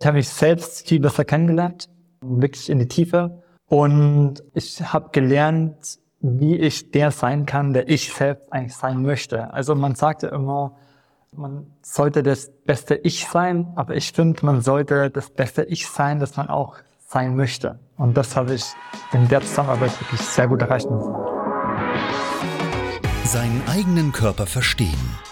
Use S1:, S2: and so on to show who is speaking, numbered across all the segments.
S1: Ich habe mich selbst viel besser kennengelernt, wirklich in die Tiefe. Und ich habe gelernt, wie ich der sein kann, der ich selbst eigentlich sein möchte. Also man sagt ja immer, man sollte das beste Ich sein, aber ich finde, man sollte das beste Ich sein, das man auch sein möchte. Und das habe ich in der Zusammenarbeit wirklich sehr gut müssen.
S2: Seinen eigenen Körper verstehen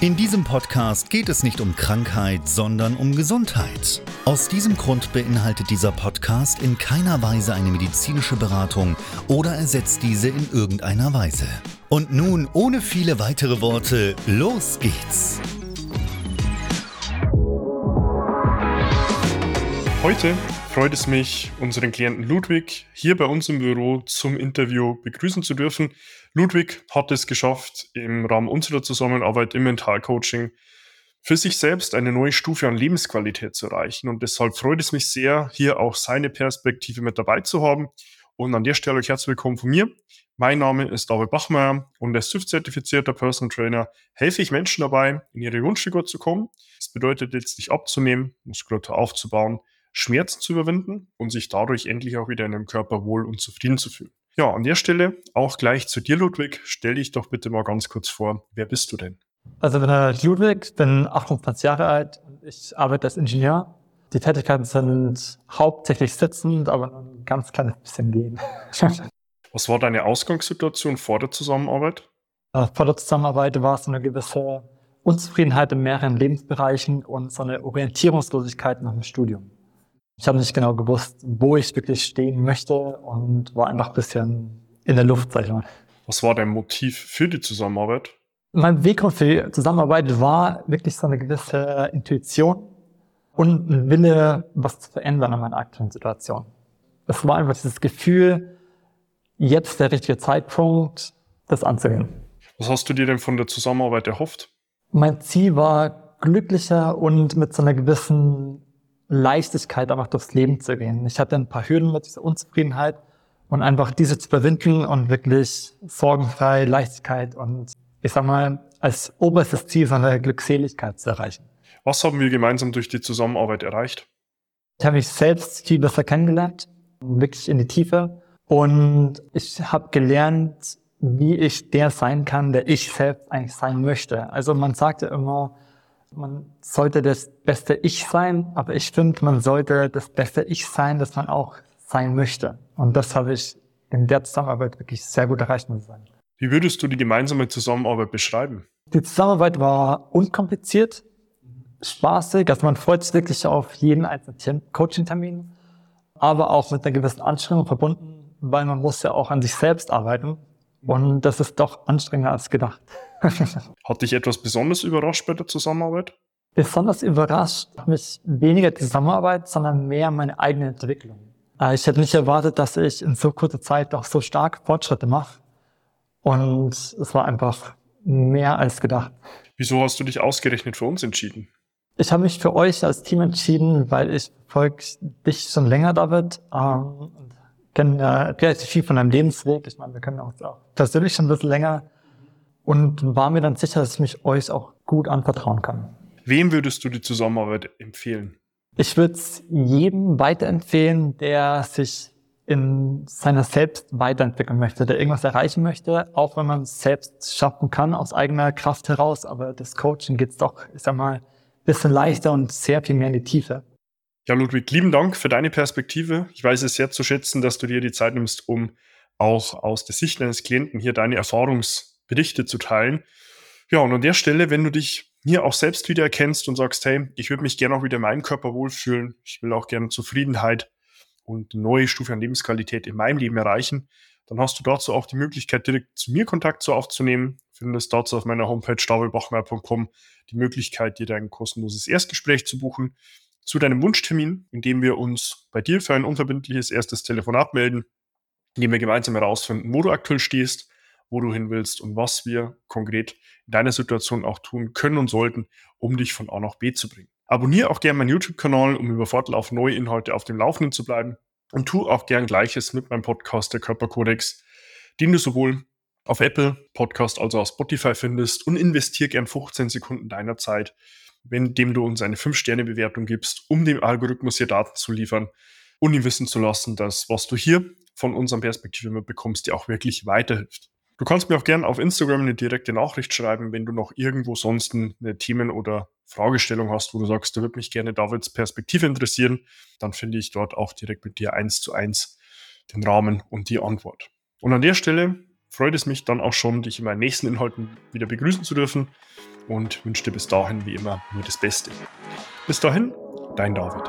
S2: In diesem Podcast geht es nicht um Krankheit, sondern um Gesundheit. Aus diesem Grund beinhaltet dieser Podcast in keiner Weise eine medizinische Beratung oder ersetzt diese in irgendeiner Weise. Und nun, ohne viele weitere Worte, los geht's!
S3: Heute freut es mich, unseren Klienten Ludwig hier bei uns im Büro zum Interview begrüßen zu dürfen. Ludwig hat es geschafft, im Rahmen unserer Zusammenarbeit im Mentalcoaching für sich selbst eine neue Stufe an Lebensqualität zu erreichen. Und deshalb freut es mich sehr, hier auch seine Perspektive mit dabei zu haben. Und an der Stelle euch herzlich willkommen von mir. Mein Name ist David Bachmeier und als TÜV-zertifizierter Personal Trainer helfe ich Menschen dabei, in ihre Wunschfigur zu kommen. Das bedeutet jetzt, dich abzunehmen, Muskulatur aufzubauen, Schmerzen zu überwinden und sich dadurch endlich auch wieder in dem Körper wohl und zufrieden zu fühlen. Ja, an der Stelle auch gleich zu dir, Ludwig. Stell dich doch bitte mal ganz kurz vor. Wer bist du denn?
S1: Also ich bin Ludwig, bin 28 Jahre alt und ich arbeite als Ingenieur. Die Tätigkeiten sind hauptsächlich sitzend, aber nur ein ganz kleines bisschen gehen.
S3: Was war deine Ausgangssituation vor der Zusammenarbeit?
S1: Äh, vor der Zusammenarbeit war es eine gewisse Unzufriedenheit in mehreren Lebensbereichen und so eine Orientierungslosigkeit nach dem Studium. Ich habe nicht genau gewusst, wo ich wirklich stehen möchte und war einfach ein bisschen in der Luft, sag ich mal.
S3: Was war dein Motiv für die Zusammenarbeit?
S1: Mein Weggrund für die Zusammenarbeit war wirklich so eine gewisse Intuition und ein Wille, was zu verändern an meiner aktuellen Situation. Es war einfach dieses Gefühl, jetzt der richtige Zeitpunkt, das anzugehen.
S3: Was hast du dir denn von der Zusammenarbeit erhofft?
S1: Mein Ziel war, glücklicher und mit so einer gewissen Leichtigkeit einfach durchs Leben zu gehen. Ich hatte ein paar Hürden mit dieser Unzufriedenheit und einfach diese zu überwinden und wirklich sorgenfrei, Leichtigkeit und ich sag mal, als oberstes Ziel so eine Glückseligkeit zu erreichen.
S3: Was haben wir gemeinsam durch die Zusammenarbeit erreicht?
S1: Ich habe mich selbst viel besser kennengelernt, wirklich in die Tiefe. Und ich habe gelernt, wie ich der sein kann, der ich selbst eigentlich sein möchte. Also man sagt ja immer, man sollte das beste Ich sein, aber ich finde, man sollte das beste Ich sein, das man auch sein möchte. Und das habe ich in der Zusammenarbeit wirklich sehr gut erreicht, muss ich sagen.
S3: Wie würdest du die gemeinsame Zusammenarbeit beschreiben?
S1: Die Zusammenarbeit war unkompliziert, spaßig, also man freut sich wirklich auf jeden einzelnen Coaching-Termin, aber auch mit einer gewissen Anstrengung verbunden, weil man muss ja auch an sich selbst arbeiten. Und das ist doch anstrengender als gedacht.
S3: Hat dich etwas besonders überrascht bei der Zusammenarbeit?
S1: Besonders überrascht mich weniger die Zusammenarbeit, sondern mehr meine eigene Entwicklung. Äh, ich hätte nicht erwartet, dass ich in so kurzer Zeit doch so stark Fortschritte mache. Und es war einfach mehr als gedacht.
S3: Wieso hast du dich ausgerechnet für uns entschieden?
S1: Ich habe mich für euch als Team entschieden, weil ich folge dich schon länger, David. Ähm, kenne ja relativ viel von deinem Lebensweg. Ich meine, wir kennen uns auch persönlich schon ein bisschen länger und war mir dann sicher, dass ich mich euch auch gut anvertrauen kann.
S3: Wem würdest du die Zusammenarbeit empfehlen?
S1: Ich würde es jedem weiterempfehlen, der sich in seiner Selbst weiterentwickeln möchte, der irgendwas erreichen möchte, auch wenn man es selbst schaffen kann aus eigener Kraft heraus. Aber das Coaching geht doch, ich sag mal, bisschen leichter und sehr viel mehr in die Tiefe.
S3: Ja, Ludwig, lieben Dank für deine Perspektive. Ich weiß es sehr zu schätzen, dass du dir die Zeit nimmst, um auch aus der Sicht deines Klienten hier deine Erfahrungsberichte zu teilen. Ja, und an der Stelle, wenn du dich hier auch selbst wieder erkennst und sagst, hey, ich würde mich gerne auch wieder in meinem Körper wohlfühlen, ich will auch gerne Zufriedenheit und eine neue Stufe an Lebensqualität in meinem Leben erreichen, dann hast du dazu auch die Möglichkeit, direkt zu mir Kontakt zu aufzunehmen. Findest dazu auf meiner Homepage davidbachmeier.com die Möglichkeit, dir dein kostenloses Erstgespräch zu buchen zu deinem Wunschtermin, in dem wir uns bei dir für ein unverbindliches erstes Telefonat melden, in dem wir gemeinsam herausfinden, wo du aktuell stehst, wo du hin willst und was wir konkret in deiner Situation auch tun können und sollten, um dich von A nach B zu bringen. Abonniere auch gerne meinen YouTube-Kanal, um über Fortlauf neue Inhalte auf dem Laufenden zu bleiben und tu auch gern Gleiches mit meinem Podcast, der Körperkodex, den du sowohl auf Apple Podcast als auch auf Spotify findest und investiere gern 15 Sekunden deiner Zeit indem du uns eine 5-Sterne-Bewertung gibst, um dem Algorithmus hier Daten zu liefern und ihm wissen zu lassen, dass was du hier von unserer Perspektive bekommst, dir auch wirklich weiterhilft. Du kannst mir auch gerne auf Instagram eine direkte Nachricht schreiben, wenn du noch irgendwo sonst eine Themen- oder Fragestellung hast, wo du sagst, da würde mich gerne Davids Perspektive interessieren, dann finde ich dort auch direkt mit dir eins zu eins den Rahmen und die Antwort. Und an der Stelle freut es mich dann auch schon, dich in meinen nächsten Inhalten wieder begrüßen zu dürfen und wünsche dir bis dahin wie immer nur das Beste. Bis dahin, dein David.